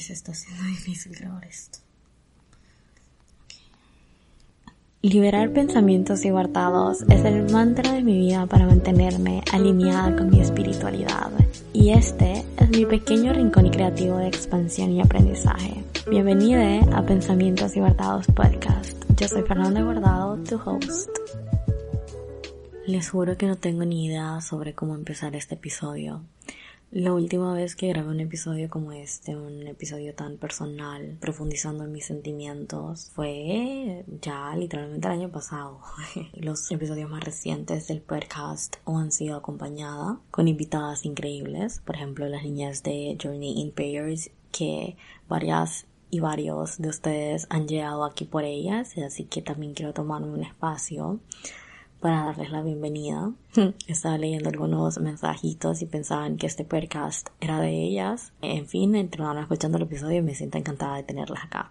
se está haciendo difícil grabar esto. Liberar pensamientos guardados es el mantra de mi vida para mantenerme alineada con mi espiritualidad. Y este es mi pequeño rincón creativo de expansión y aprendizaje. Bienvenida a Pensamientos Guardados Podcast. Yo soy Fernanda Guardado, tu host. Les juro que no tengo ni idea sobre cómo empezar este episodio. La última vez que grabé un episodio como este, un episodio tan personal, profundizando en mis sentimientos, fue ya literalmente el año pasado. Los episodios más recientes del podcast han sido acompañada con invitadas increíbles, por ejemplo las niñas de Journey in Pairs, que varias y varios de ustedes han llegado aquí por ellas, así que también quiero tomarme un espacio para darles la bienvenida. Estaba leyendo algunos mensajitos y pensaban que este podcast era de ellas. En fin, entraron escuchando el episodio y me siento encantada de tenerlas acá.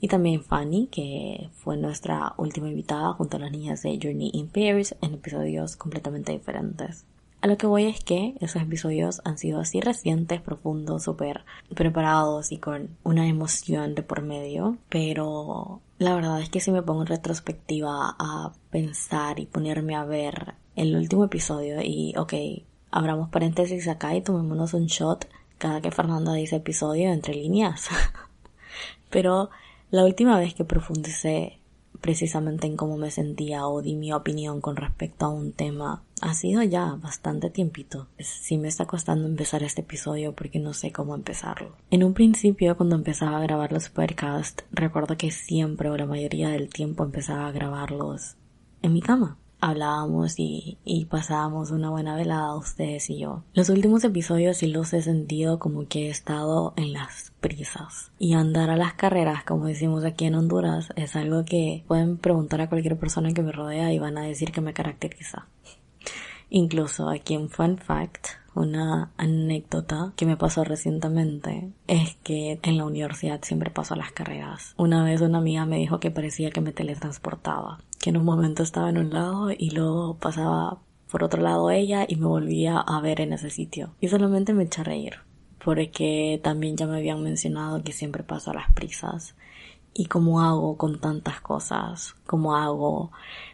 Y también Fanny, que fue nuestra última invitada junto a las niñas de Journey in Pairs en episodios completamente diferentes. A lo que voy es que esos episodios han sido así recientes, profundos, súper preparados y con una emoción de por medio, pero la verdad es que si me pongo en retrospectiva a pensar y ponerme a ver el último episodio y, ok, abramos paréntesis acá y tomémonos un shot cada que Fernanda dice episodio entre líneas. pero la última vez que profundicé precisamente en cómo me sentía o di mi opinión con respecto a un tema ha sido ya bastante tiempito. Sí me está costando empezar este episodio porque no sé cómo empezarlo. En un principio, cuando empezaba a grabar los podcasts, recuerdo que siempre o la mayoría del tiempo empezaba a grabarlos en mi cama hablábamos y, y, pasábamos una buena velada ustedes y yo. Los últimos episodios sí los he sentido como que he estado en las prisas. Y andar a las carreras, como decimos aquí en Honduras, es algo que pueden preguntar a cualquier persona que me rodea y van a decir que me caracteriza. Incluso aquí en Fun Fact, una anécdota que me pasó recientemente es que en la universidad siempre paso las carreras. Una vez una amiga me dijo que parecía que me teletransportaba, que en un momento estaba en un lado y luego pasaba por otro lado ella y me volvía a ver en ese sitio. Y solamente me eché a reír, porque también ya me habían mencionado que siempre paso a las prisas. Y cómo hago con tantas cosas, cómo hago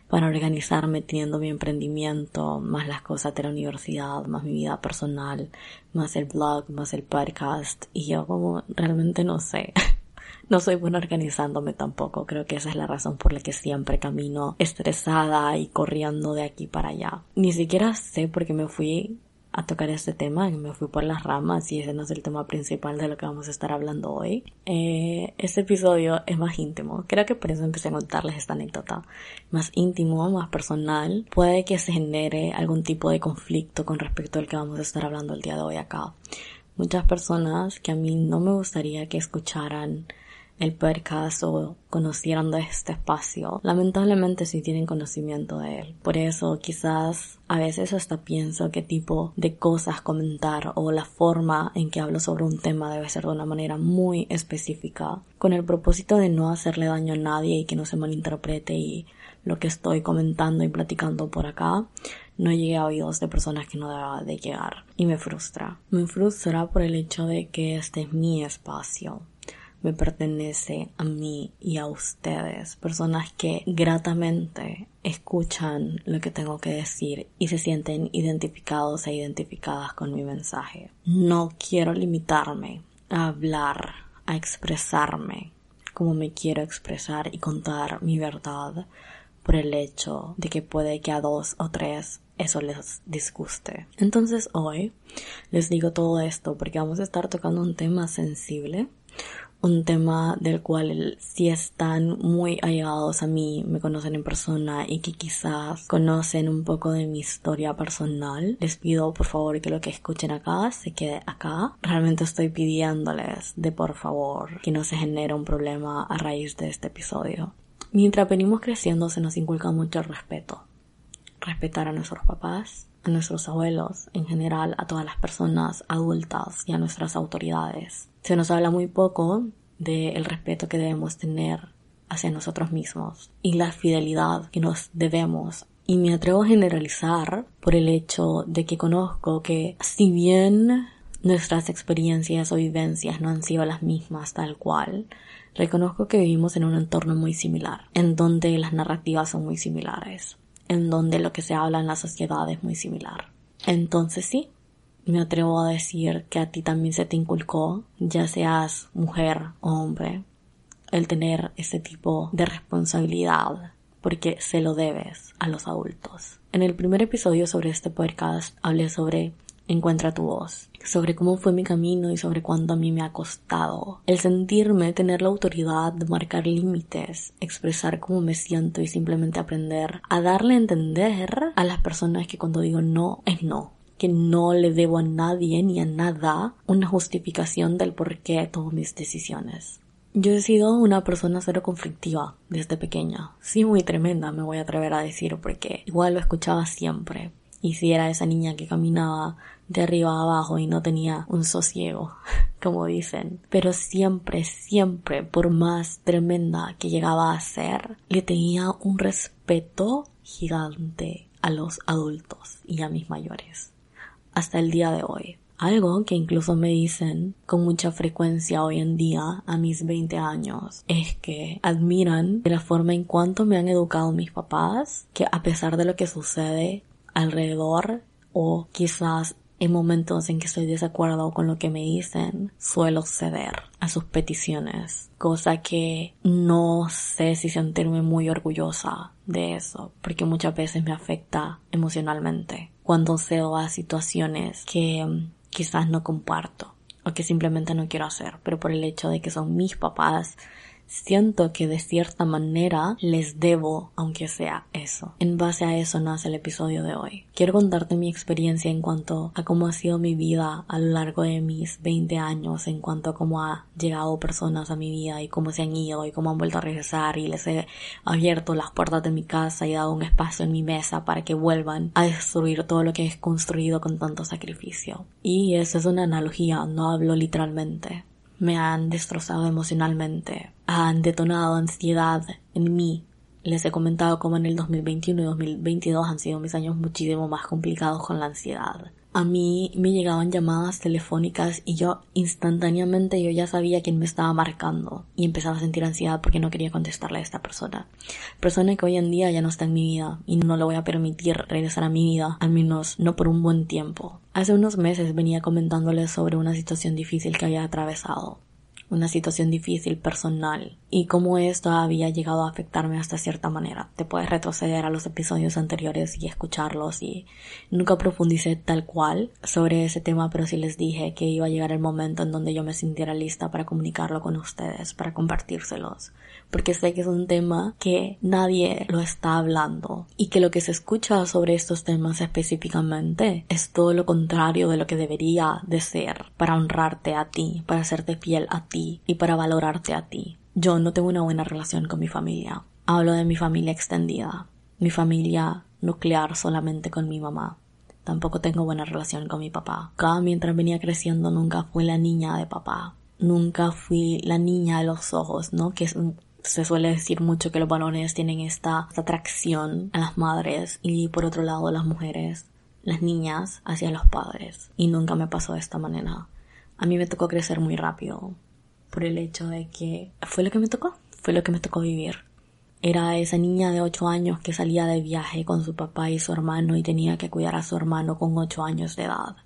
para organizarme teniendo mi emprendimiento, más las cosas de la universidad, más mi vida personal, más el blog, más el podcast. Y yo como realmente no sé. No soy buena organizándome tampoco. Creo que esa es la razón por la que siempre camino estresada y corriendo de aquí para allá. Ni siquiera sé por qué me fui a tocar este tema, me fui por las ramas y ese no es el tema principal de lo que vamos a estar hablando hoy. Eh, este episodio es más íntimo, creo que por eso empecé a contarles esta anécdota. Más íntimo, más personal, puede que se genere algún tipo de conflicto con respecto al que vamos a estar hablando el día de hoy acá. Muchas personas que a mí no me gustaría que escucharan el podcast o conocieran de este espacio, lamentablemente sí tienen conocimiento de él. Por eso quizás a veces hasta pienso qué tipo de cosas comentar o la forma en que hablo sobre un tema debe ser de una manera muy específica, con el propósito de no hacerle daño a nadie y que no se malinterprete y lo que estoy comentando y platicando por acá no llegue a oídos de personas que no deba de llegar. Y me frustra. Me frustra por el hecho de que este es mi espacio me pertenece a mí y a ustedes, personas que gratamente escuchan lo que tengo que decir y se sienten identificados e identificadas con mi mensaje. No quiero limitarme a hablar, a expresarme como me quiero expresar y contar mi verdad por el hecho de que puede que a dos o tres eso les disguste. Entonces hoy les digo todo esto porque vamos a estar tocando un tema sensible, un tema del cual si están muy allegados a mí, me conocen en persona y que quizás conocen un poco de mi historia personal, les pido por favor que lo que escuchen acá se quede acá. Realmente estoy pidiéndoles de por favor que no se genere un problema a raíz de este episodio. Mientras venimos creciendo se nos inculca mucho el respeto. Respetar a nuestros papás, a nuestros abuelos, en general a todas las personas adultas y a nuestras autoridades. Se nos habla muy poco del respeto que debemos tener hacia nosotros mismos y la fidelidad que nos debemos. Y me atrevo a generalizar por el hecho de que conozco que si bien nuestras experiencias o vivencias no han sido las mismas tal cual, reconozco que vivimos en un entorno muy similar, en donde las narrativas son muy similares, en donde lo que se habla en la sociedad es muy similar. Entonces sí, me atrevo a decir que a ti también se te inculcó, ya seas mujer o hombre, el tener ese tipo de responsabilidad, porque se lo debes a los adultos. En el primer episodio sobre este podcast hablé sobre Encuentra tu voz, sobre cómo fue mi camino y sobre cuánto a mí me ha costado el sentirme, tener la autoridad de marcar límites, expresar cómo me siento y simplemente aprender a darle a entender a las personas que cuando digo no es no, que no le debo a nadie ni a nada una justificación del por qué tomo mis decisiones. Yo he sido una persona cero conflictiva desde pequeña. Sí, muy tremenda, me voy a atrever a decir, porque igual lo escuchaba siempre. Y si era esa niña que caminaba de arriba a abajo y no tenía un sosiego, como dicen. Pero siempre, siempre, por más tremenda que llegaba a ser, le tenía un respeto gigante a los adultos y a mis mayores. Hasta el día de hoy. Algo que incluso me dicen con mucha frecuencia hoy en día a mis 20 años es que admiran de la forma en cuanto me han educado mis papás, que a pesar de lo que sucede alrededor o quizás en momentos en que estoy desacuerdo con lo que me dicen, suelo ceder a sus peticiones, cosa que no sé si sentirme muy orgullosa de eso, porque muchas veces me afecta emocionalmente cuando cedo a situaciones que quizás no comparto o que simplemente no quiero hacer, pero por el hecho de que son mis papás siento que de cierta manera les debo, aunque sea eso. En base a eso nace el episodio de hoy. Quiero contarte mi experiencia en cuanto a cómo ha sido mi vida a lo largo de mis 20 años, en cuanto a cómo ha llegado personas a mi vida y cómo se han ido y cómo han vuelto a regresar y les he abierto las puertas de mi casa y dado un espacio en mi mesa para que vuelvan a destruir todo lo que he construido con tanto sacrificio. Y esa es una analogía, no hablo literalmente me han destrozado emocionalmente, han detonado ansiedad en mí. Les he comentado cómo en el 2021 y 2022 han sido mis años muchísimo más complicados con la ansiedad a mí me llegaban llamadas telefónicas y yo instantáneamente yo ya sabía quién me estaba marcando y empezaba a sentir ansiedad porque no quería contestarle a esta persona. Persona que hoy en día ya no está en mi vida y no le voy a permitir regresar a mi vida, al menos no por un buen tiempo. Hace unos meses venía comentándole sobre una situación difícil que había atravesado una situación difícil personal y cómo esto había llegado a afectarme hasta cierta manera. Te puedes retroceder a los episodios anteriores y escucharlos y nunca profundicé tal cual sobre ese tema, pero sí les dije que iba a llegar el momento en donde yo me sintiera lista para comunicarlo con ustedes, para compartírselos porque sé que es un tema que nadie lo está hablando y que lo que se escucha sobre estos temas específicamente es todo lo contrario de lo que debería de ser para honrarte a ti, para hacerte fiel a ti y para valorarte a ti. Yo no tengo una buena relación con mi familia. Hablo de mi familia extendida, mi familia nuclear solamente con mi mamá. Tampoco tengo buena relación con mi papá. Cada mientras venía creciendo nunca fui la niña de papá. Nunca fui la niña de los ojos, ¿no? Que es se suele decir mucho que los varones tienen esta, atracción a las madres y por otro lado las mujeres, las niñas hacia los padres. Y nunca me pasó de esta manera. A mí me tocó crecer muy rápido por el hecho de que fue lo que me tocó, fue lo que me tocó vivir. Era esa niña de ocho años que salía de viaje con su papá y su hermano y tenía que cuidar a su hermano con ocho años de edad,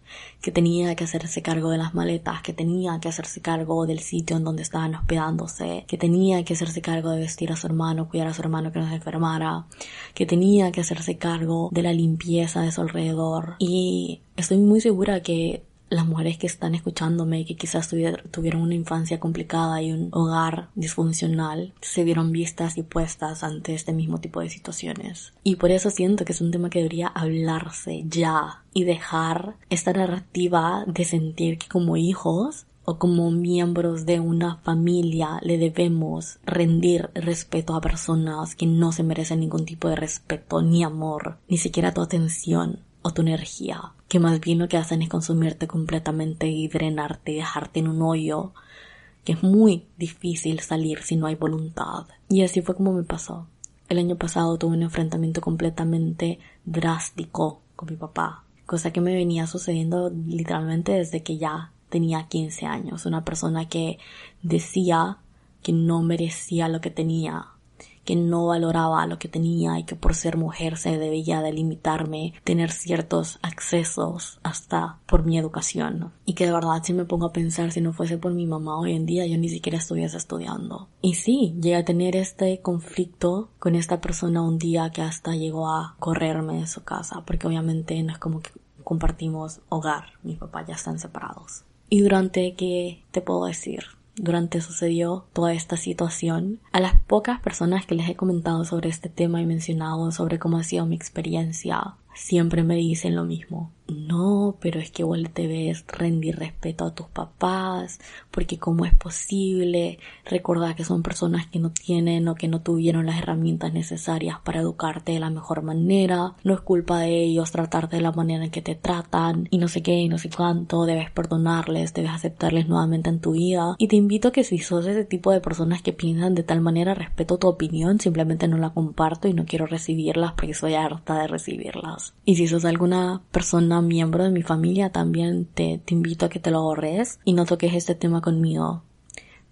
que tenía que hacerse cargo de las maletas, que tenía que hacerse cargo del sitio en donde estaban hospedándose, que tenía que hacerse cargo de vestir a su hermano, cuidar a su hermano que no se enfermara, que tenía que hacerse cargo de la limpieza de su alrededor. Y estoy muy segura que las mujeres que están escuchándome y que quizás tuvieron una infancia complicada y un hogar disfuncional se vieron vistas y puestas ante este mismo tipo de situaciones. Y por eso siento que es un tema que debería hablarse ya y dejar esta narrativa de sentir que como hijos o como miembros de una familia le debemos rendir respeto a personas que no se merecen ningún tipo de respeto ni amor, ni siquiera tu atención o tu energía, que más bien lo que hacen es consumirte completamente y drenarte y dejarte en un hoyo que es muy difícil salir si no hay voluntad. Y así fue como me pasó. El año pasado tuve un enfrentamiento completamente drástico con mi papá, cosa que me venía sucediendo literalmente desde que ya tenía 15 años, una persona que decía que no merecía lo que tenía, que no valoraba lo que tenía y que por ser mujer se debía de limitarme tener ciertos accesos hasta por mi educación. Y que de verdad si me pongo a pensar si no fuese por mi mamá hoy en día yo ni siquiera estuviese estudiando. Y sí, llegué a tener este conflicto con esta persona un día que hasta llegó a correrme de su casa porque obviamente no es como que compartimos hogar, mis papás ya están separados. Y durante que te puedo decir, durante sucedió toda esta situación, a las pocas personas que les he comentado sobre este tema y mencionado sobre cómo ha sido mi experiencia, siempre me dicen lo mismo no, pero es que te ves rendir respeto a tus papás, porque cómo es posible, recordar que son personas que no tienen o que no tuvieron las herramientas necesarias para educarte de la mejor manera, no es culpa de ellos tratarte de la manera en que te tratan, y no sé qué, y no sé cuánto, debes perdonarles, debes aceptarles nuevamente en tu vida, y te invito que si sos ese tipo de personas que piensan de tal manera respeto tu opinión, simplemente no la comparto y no quiero recibirlas porque soy harta de recibirlas. Y si sos alguna persona miembro de mi familia, también te, te invito a que te lo ahorres y no toques este tema conmigo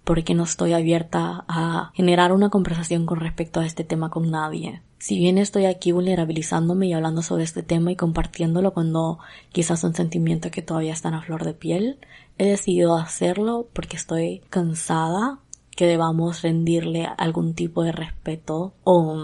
porque no estoy abierta a generar una conversación con respecto a este tema con nadie. Si bien estoy aquí vulnerabilizándome y hablando sobre este tema y compartiéndolo cuando quizás son sentimientos que todavía están a flor de piel, he decidido hacerlo porque estoy cansada que debamos rendirle algún tipo de respeto o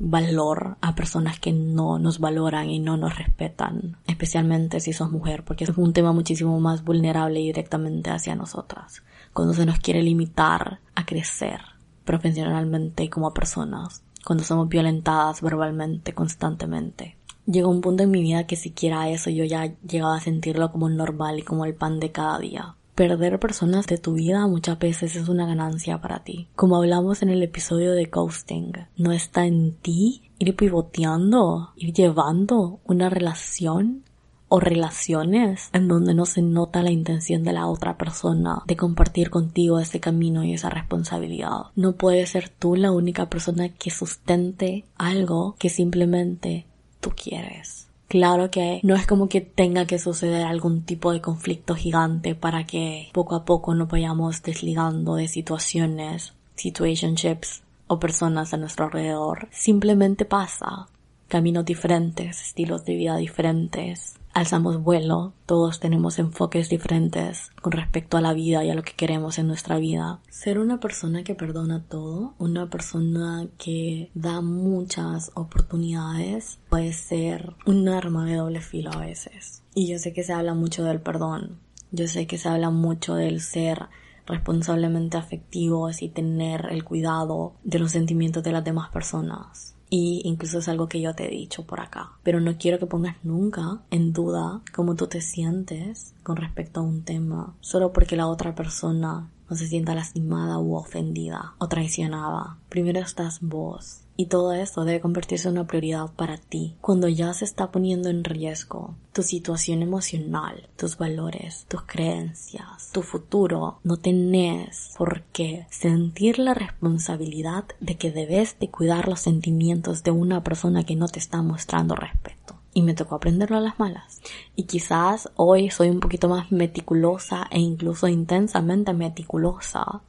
valor a personas que no nos valoran y no nos respetan, especialmente si sos mujer, porque es un tema muchísimo más vulnerable y directamente hacia nosotras, cuando se nos quiere limitar a crecer profesionalmente y como personas, cuando somos violentadas verbalmente constantemente. Llegó un punto en mi vida que siquiera eso yo ya llegaba a sentirlo como normal y como el pan de cada día perder personas de tu vida muchas veces es una ganancia para ti. Como hablamos en el episodio de ghosting, no está en ti ir pivoteando, ir llevando una relación o relaciones en donde no se nota la intención de la otra persona de compartir contigo ese camino y esa responsabilidad. No puedes ser tú la única persona que sustente algo que simplemente tú quieres. Claro que no es como que tenga que suceder algún tipo de conflicto gigante para que poco a poco nos vayamos desligando de situaciones, situationships o personas a nuestro alrededor. Simplemente pasa. Caminos diferentes, estilos de vida diferentes, alzamos vuelo, todos tenemos enfoques diferentes con respecto a la vida y a lo que queremos en nuestra vida. Ser una persona que perdona todo, una persona que da muchas oportunidades, puede ser un arma de doble filo a veces. Y yo sé que se habla mucho del perdón, yo sé que se habla mucho del ser responsablemente afectivos y tener el cuidado de los sentimientos de las demás personas y incluso es algo que yo te he dicho por acá. Pero no quiero que pongas nunca en duda cómo tú te sientes con respecto a un tema, solo porque la otra persona no se sienta lastimada u ofendida o traicionada. Primero estás vos y todo esto debe convertirse en una prioridad para ti. Cuando ya se está poniendo en riesgo tu situación emocional, tus valores, tus creencias, tu futuro, no tenés por qué sentir la responsabilidad de que debes de cuidar los sentimientos de una persona que no te está mostrando respeto y me tocó aprenderlo a las malas. Y quizás hoy soy un poquito más meticulosa e incluso intensamente meticulosa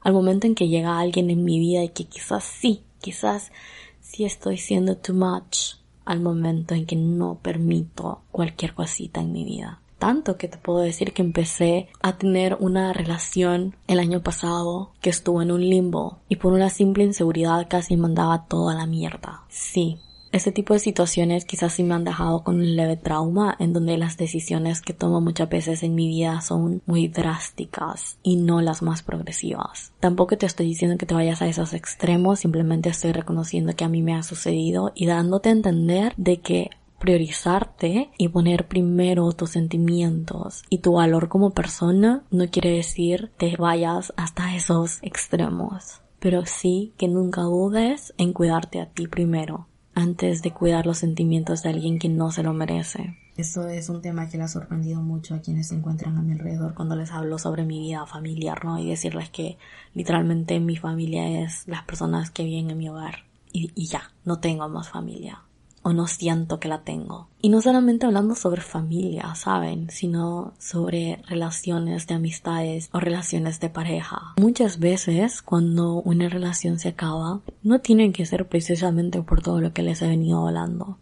al momento en que llega alguien en mi vida y que quizás sí Quizás si estoy siendo too much al momento en que no permito cualquier cosita en mi vida. Tanto que te puedo decir que empecé a tener una relación el año pasado que estuvo en un limbo y por una simple inseguridad casi mandaba toda la mierda. Sí, este tipo de situaciones quizás sí me han dejado con un leve trauma en donde las decisiones que tomo muchas veces en mi vida son muy drásticas y no las más progresivas. Tampoco te estoy diciendo que te vayas a esos extremos, simplemente estoy reconociendo que a mí me ha sucedido y dándote a entender de que priorizarte y poner primero tus sentimientos y tu valor como persona no quiere decir te vayas hasta esos extremos. Pero sí que nunca dudes en cuidarte a ti primero antes de cuidar los sentimientos de alguien que no se lo merece. Esto es un tema que le ha sorprendido mucho a quienes se encuentran a mi alrededor cuando les hablo sobre mi vida familiar, ¿no? Y decirles que literalmente mi familia es las personas que viven en mi hogar. Y, y ya, no tengo más familia. O no siento que la tengo. Y no solamente hablando sobre familia, ¿saben? Sino sobre relaciones de amistades o relaciones de pareja. Muchas veces cuando una relación se acaba, no tienen que ser precisamente por todo lo que les he venido hablando.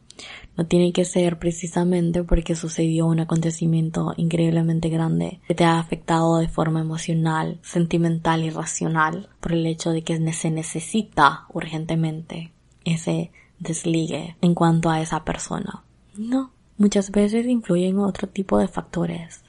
No tiene que ser precisamente porque sucedió un acontecimiento increíblemente grande que te ha afectado de forma emocional, sentimental y racional por el hecho de que se necesita urgentemente ese desligue en cuanto a esa persona. No, muchas veces influyen otro tipo de factores.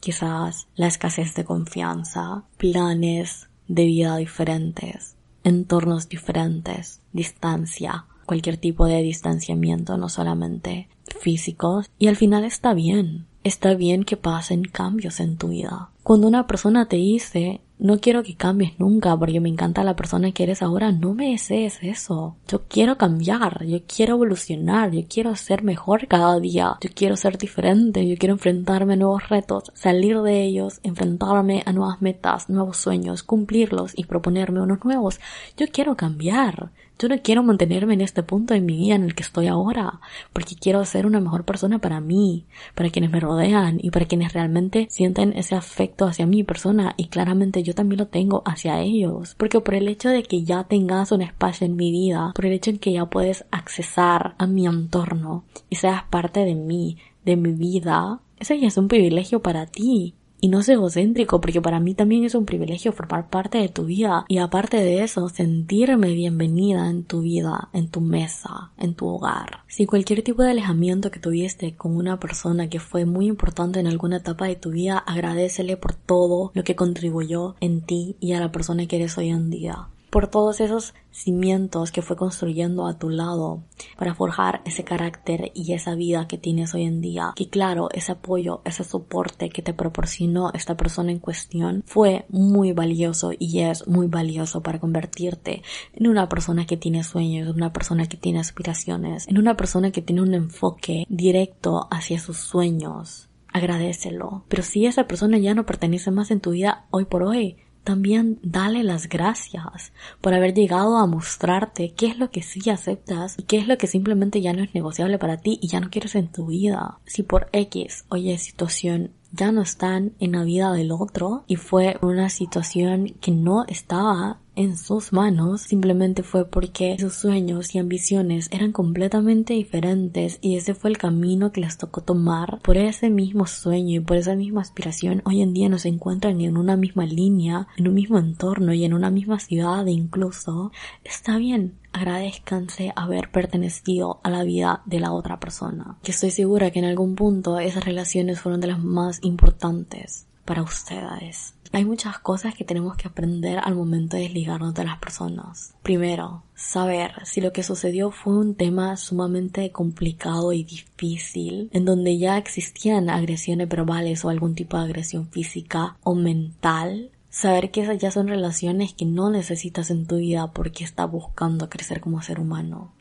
Quizás la escasez de confianza, planes de vida diferentes, entornos diferentes, distancia, cualquier tipo de distanciamiento, no solamente físicos, y al final está bien. Está bien que pasen cambios en tu vida. Cuando una persona te dice no quiero que cambies nunca porque me encanta la persona que eres ahora. No me desees eso. Yo quiero cambiar, yo quiero evolucionar, yo quiero ser mejor cada día, yo quiero ser diferente, yo quiero enfrentarme a nuevos retos, salir de ellos, enfrentarme a nuevas metas, nuevos sueños, cumplirlos y proponerme unos nuevos. Yo quiero cambiar. Yo no quiero mantenerme en este punto de mi vida en el que estoy ahora, porque quiero ser una mejor persona para mí, para quienes me rodean y para quienes realmente sienten ese afecto hacia mi persona y claramente yo también lo tengo hacia ellos, porque por el hecho de que ya tengas un espacio en mi vida, por el hecho de que ya puedes accesar a mi entorno y seas parte de mí, de mi vida, ese ya es un privilegio para ti y no ser egocéntrico, porque para mí también es un privilegio formar parte de tu vida. Y aparte de eso, sentirme bienvenida en tu vida, en tu mesa, en tu hogar. Si cualquier tipo de alejamiento que tuviste con una persona que fue muy importante en alguna etapa de tu vida, agradecele por todo lo que contribuyó en ti y a la persona que eres hoy en día por todos esos cimientos que fue construyendo a tu lado para forjar ese carácter y esa vida que tienes hoy en día. Que claro, ese apoyo, ese soporte que te proporcionó esta persona en cuestión fue muy valioso y es muy valioso para convertirte en una persona que tiene sueños, en una persona que tiene aspiraciones, en una persona que tiene un enfoque directo hacia sus sueños agradecelo. Pero si esa persona ya no pertenece más en tu vida hoy por hoy, también dale las gracias por haber llegado a mostrarte qué es lo que sí aceptas y qué es lo que simplemente ya no es negociable para ti y ya no quieres en tu vida. Si por X, oye, situación ya no están en la vida del otro y fue una situación que no estaba en sus manos simplemente fue porque sus sueños y ambiciones eran completamente diferentes y ese fue el camino que les tocó tomar por ese mismo sueño y por esa misma aspiración. Hoy en día nos encuentran en una misma línea en un mismo entorno y en una misma ciudad incluso. Está bien agradezcanse haber pertenecido a la vida de la otra persona que estoy segura que en algún punto esas relaciones fueron de las más importantes para ustedes hay muchas cosas que tenemos que aprender al momento de desligarnos de las personas. Primero, saber si lo que sucedió fue un tema sumamente complicado y difícil, en donde ya existían agresiones verbales o algún tipo de agresión física o mental. Saber que esas ya son relaciones que no necesitas en tu vida porque estás buscando crecer como ser humano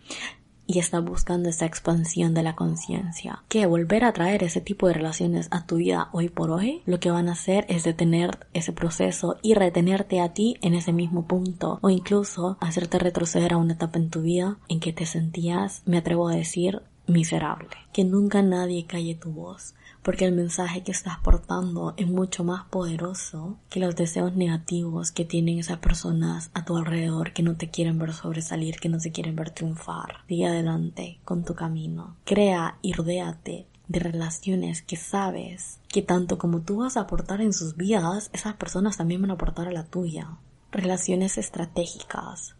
y está buscando esa expansión de la conciencia. Que volver a traer ese tipo de relaciones a tu vida hoy por hoy, lo que van a hacer es detener ese proceso y retenerte a ti en ese mismo punto o incluso hacerte retroceder a una etapa en tu vida en que te sentías, me atrevo a decir, miserable. Que nunca nadie calle tu voz porque el mensaje que estás portando es mucho más poderoso que los deseos negativos que tienen esas personas a tu alrededor que no te quieren ver sobresalir, que no te quieren ver triunfar. Sigue adelante con tu camino. Crea y rodéate de relaciones que sabes que tanto como tú vas a aportar en sus vidas, esas personas también van a aportar a la tuya. Relaciones estratégicas,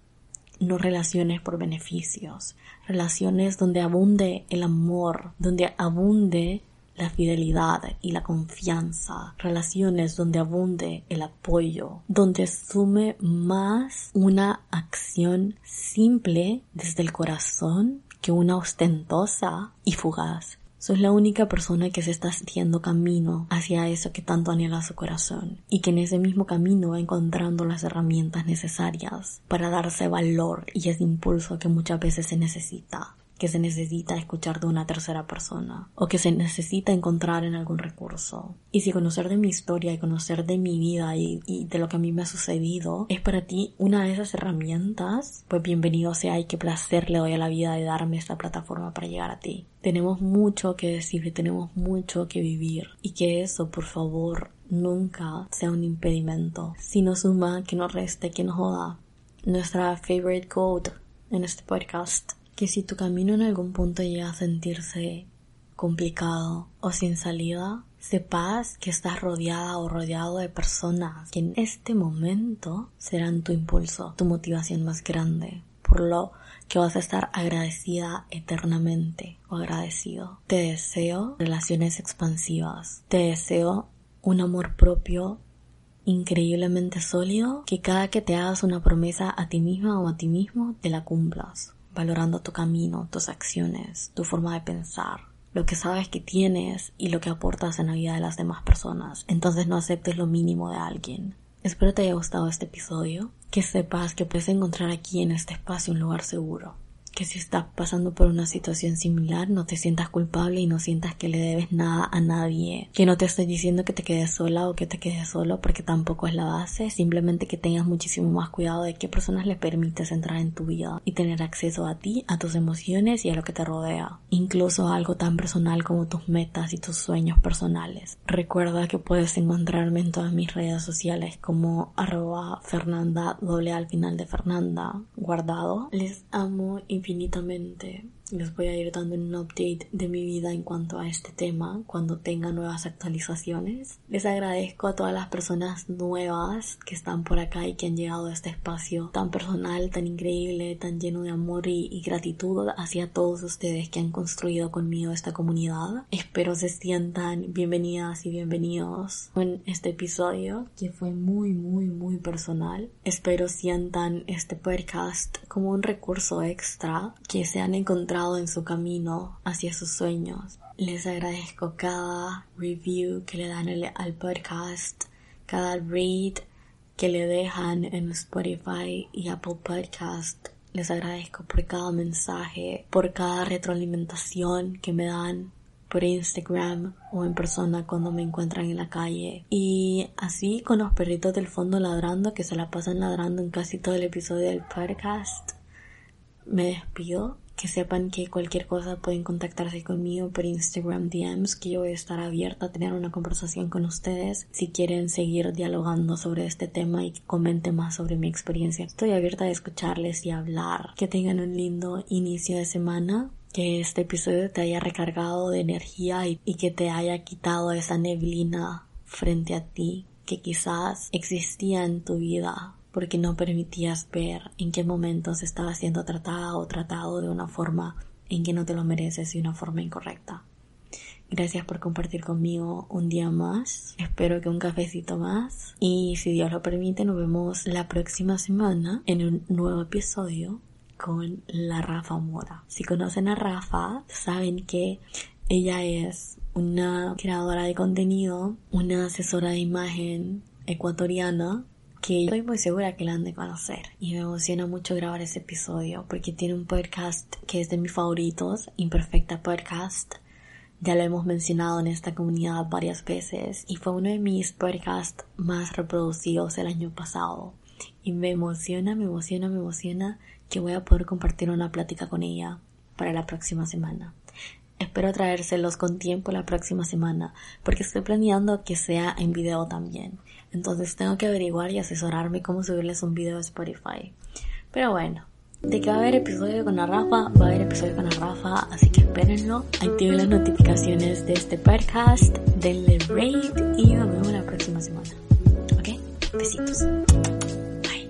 no relaciones por beneficios, relaciones donde abunde el amor, donde abunde la fidelidad y la confianza, relaciones donde abunde el apoyo, donde sume más una acción simple desde el corazón que una ostentosa y fugaz. Sos la única persona que se está haciendo camino hacia eso que tanto anhela su corazón y que en ese mismo camino va encontrando las herramientas necesarias para darse valor y ese impulso que muchas veces se necesita que se necesita escuchar de una tercera persona o que se necesita encontrar en algún recurso. Y si conocer de mi historia y conocer de mi vida y, de lo que a mí me ha sucedido es para ti una de esas herramientas, pues bienvenido sea y qué placer le doy a la vida de darme esta plataforma para llegar a ti. Tenemos mucho que decir y tenemos mucho que vivir y que eso, por favor, nunca sea un impedimento. Si no suma, que no reste, que no joda. Nuestra favorite code en este podcast que si tu camino en algún punto llega a sentirse complicado o sin salida, sepas que estás rodeada o rodeado de personas que en este momento serán tu impulso, tu motivación más grande, por lo que vas a estar agradecida eternamente o agradecido. Te deseo relaciones expansivas, te deseo un amor propio increíblemente sólido, que cada que te hagas una promesa a ti misma o a ti mismo, te la cumplas valorando tu camino, tus acciones, tu forma de pensar, lo que sabes que tienes y lo que aportas en la vida de las demás personas. Entonces no aceptes lo mínimo de alguien. Espero te haya gustado este episodio, que sepas que puedes encontrar aquí en este espacio un lugar seguro, que si estás pasando por una situación similar no te sientas culpable y no sientas que le debes nada a nadie. Que no te estoy diciendo que te quedes sola o que te quedes solo porque tampoco es la base, simplemente que tengas muchísimo más cuidado de qué personas le permites entrar en tu vida y tener acceso a ti, a tus emociones y a lo que te rodea. Incluso algo tan personal como tus metas y tus sueños personales. Recuerda que puedes encontrarme en todas mis redes sociales como arroba Fernanda doble al final de Fernanda guardado. Les amo y infinitamente. Les voy a ir dando un update de mi vida en cuanto a este tema cuando tenga nuevas actualizaciones. Les agradezco a todas las personas nuevas que están por acá y que han llegado a este espacio tan personal, tan increíble, tan lleno de amor y, gratitud hacia todos ustedes que han construido conmigo esta comunidad. Espero se sientan bienvenidas y bienvenidos en este episodio que fue muy, muy, muy personal. Espero sientan este podcast como un recurso extra que se han encontrado en su camino hacia sus sueños. Les agradezco cada review que le dan al podcast, cada rate que le dejan en Spotify y Apple Podcast. Les agradezco por cada mensaje, por cada retroalimentación que me dan por Instagram o en persona cuando me encuentran en la calle. Y así con los perritos del fondo ladrando que se la pasan ladrando en casi todo el episodio del podcast. Me despido que sepan que cualquier cosa pueden contactarse conmigo por Instagram DMs, que yo voy a estar abierta a tener una conversación con ustedes si quieren seguir dialogando sobre este tema y que comenten más sobre mi experiencia. Estoy abierta a escucharles y hablar. Que tengan un lindo inicio de semana que este episodio te haya recargado de energía y, y, que te haya quitado esa neblina frente a ti que quizás existía en tu vida porque no permitías ver en qué momentos estaba siendo tratada o tratado de una forma en que no te lo mereces y una forma incorrecta. Gracias por compartir conmigo un día más. Espero que un cafecito más. Y si Dios lo permite, nos vemos la próxima semana en un nuevo episodio con la Rafa Mora. Si conocen a Rafa, saben que ella es una creadora de contenido, una asesora de imagen ecuatoriana que estoy muy segura que la han de conocer y me emociona mucho grabar ese episodio porque tiene un podcast que es de mis favoritos, Imperfecta Podcast. Ya lo hemos mencionado en esta comunidad varias veces y fue uno de mis podcasts más reproducidos el año pasado. Y me emociona, me emociona, me emociona que voy a poder compartir una plática con ella para la próxima semana. Espero traérselos con tiempo la próxima semana porque estoy planeando que sea en video también. Entonces tengo que averiguar y asesorarme cómo subirles un video a Spotify. Pero bueno, de que va a haber episodio con la Rafa, va a haber episodio con la Rafa, así que espérenlo. Activen las notificaciones de este podcast, denle rate y nos vemos la próxima semana. ¿Ok? Besitos. Bye.